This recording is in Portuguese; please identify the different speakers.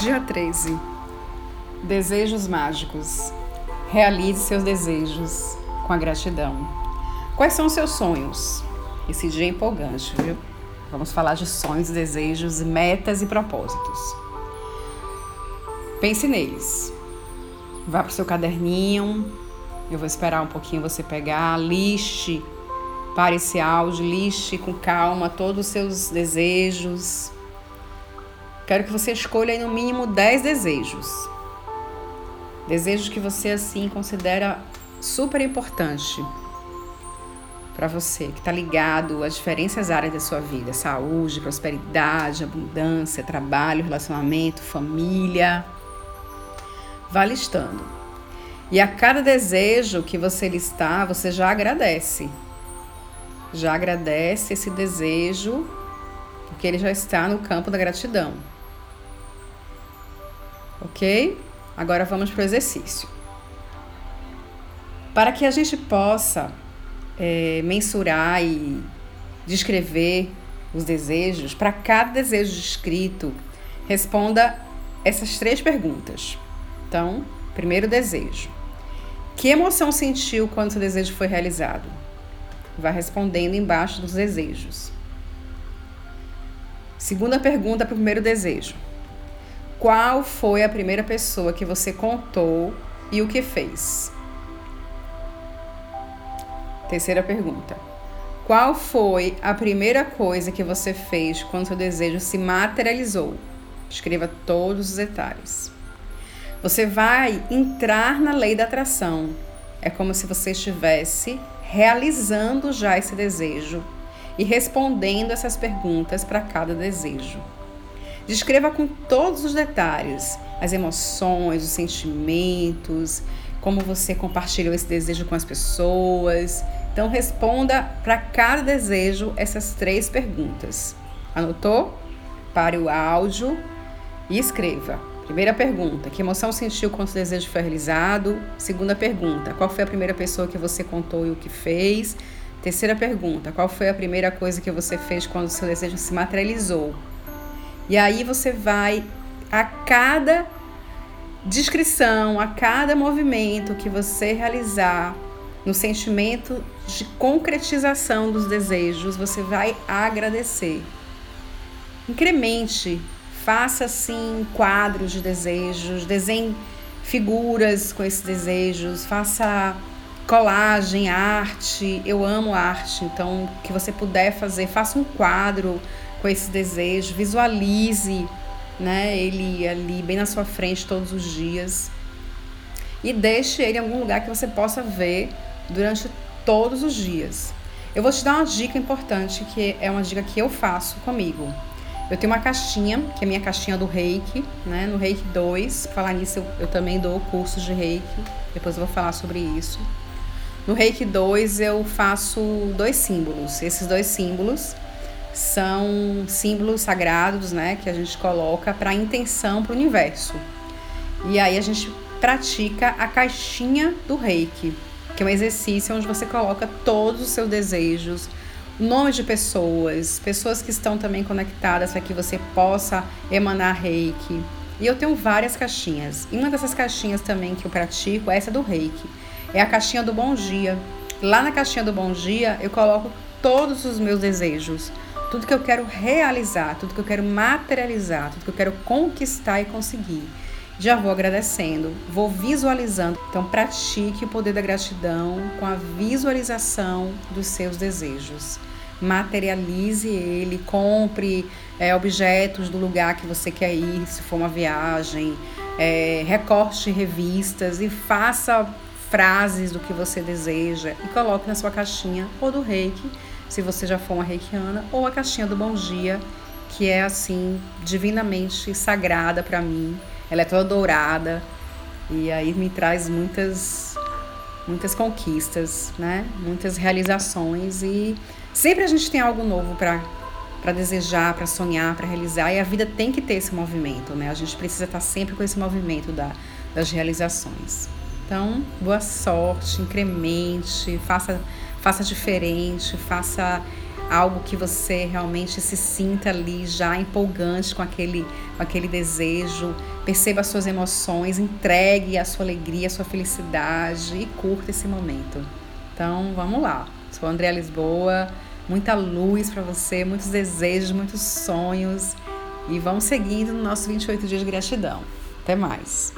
Speaker 1: Dia 13. Desejos mágicos. Realize seus desejos com a gratidão. Quais são os seus sonhos? Esse dia é empolgante, viu? Vamos falar de sonhos, desejos, metas e propósitos. Pense neles. Vá para o seu caderninho. Eu vou esperar um pouquinho você pegar. Liste para esse áudio, liste com calma todos os seus desejos. Quero que você escolha aí no mínimo 10 desejos. Desejos que você assim considera super importante para você, que está ligado às diferentes áreas da sua vida: saúde, prosperidade, abundância, trabalho, relacionamento, família. Vá listando. E a cada desejo que você listar, você já agradece. Já agradece esse desejo, porque ele já está no campo da gratidão. Ok? Agora vamos para o exercício. Para que a gente possa é, mensurar e descrever os desejos, para cada desejo descrito, responda essas três perguntas. Então, primeiro desejo. Que emoção sentiu quando seu desejo foi realizado? Vá respondendo embaixo dos desejos. Segunda pergunta para o primeiro desejo. Qual foi a primeira pessoa que você contou e o que fez? Terceira pergunta. Qual foi a primeira coisa que você fez quando seu desejo se materializou? Escreva todos os detalhes. Você vai entrar na lei da atração. É como se você estivesse realizando já esse desejo e respondendo essas perguntas para cada desejo. Descreva com todos os detalhes as emoções, os sentimentos, como você compartilhou esse desejo com as pessoas. Então, responda para cada desejo essas três perguntas. Anotou? Pare o áudio e escreva. Primeira pergunta: que emoção sentiu quando o desejo foi realizado? Segunda pergunta: qual foi a primeira pessoa que você contou e o que fez? Terceira pergunta: qual foi a primeira coisa que você fez quando o seu desejo se materializou? E aí você vai a cada descrição, a cada movimento que você realizar no sentimento de concretização dos desejos, você vai agradecer. Incremente, faça assim quadros de desejos, desenhe figuras com esses desejos, faça colagem, arte. Eu amo arte, então que você puder fazer, faça um quadro com esse desejo, visualize né, ele ali bem na sua frente todos os dias e deixe ele em algum lugar que você possa ver durante todos os dias. Eu vou te dar uma dica importante que é uma dica que eu faço comigo. Eu tenho uma caixinha, que é a minha caixinha do Reiki, né? No Reiki 2, falar nisso, eu, eu também dou cursos de Reiki, depois eu vou falar sobre isso. No Reiki 2 eu faço dois símbolos. Esses dois símbolos são símbolos sagrados, né, que a gente coloca para intenção para o universo. E aí a gente pratica a caixinha do Reiki, que é um exercício onde você coloca todos os seus desejos, nome de pessoas, pessoas que estão também conectadas para que você possa emanar Reiki. E eu tenho várias caixinhas. E uma dessas caixinhas também que eu pratico é essa do Reiki. É a caixinha do Bom Dia. Lá na caixinha do Bom Dia eu coloco todos os meus desejos tudo que eu quero realizar, tudo que eu quero materializar, tudo que eu quero conquistar e conseguir. Já vou agradecendo, vou visualizando. Então, pratique o poder da gratidão com a visualização dos seus desejos. Materialize ele, compre é, objetos do lugar que você quer ir, se for uma viagem, é, recorte revistas e faça frases do que você deseja e coloque na sua caixinha ou do reiki se você já for uma reikiana, ou a caixinha do Bom Dia, que é assim, divinamente sagrada para mim. Ela é toda dourada e aí me traz muitas muitas conquistas, né? Muitas realizações e sempre a gente tem algo novo para para desejar, para sonhar, para realizar, e a vida tem que ter esse movimento, né? A gente precisa estar sempre com esse movimento da, das realizações. Então, boa sorte, incremente, faça faça diferente, faça algo que você realmente se sinta ali já empolgante com aquele, com aquele desejo. Perceba as suas emoções, entregue a sua alegria, a sua felicidade e curta esse momento. Então, vamos lá. Sou Andréa Lisboa. Muita luz para você, muitos desejos, muitos sonhos. E vamos seguindo no nosso 28 dias de gratidão. Até mais.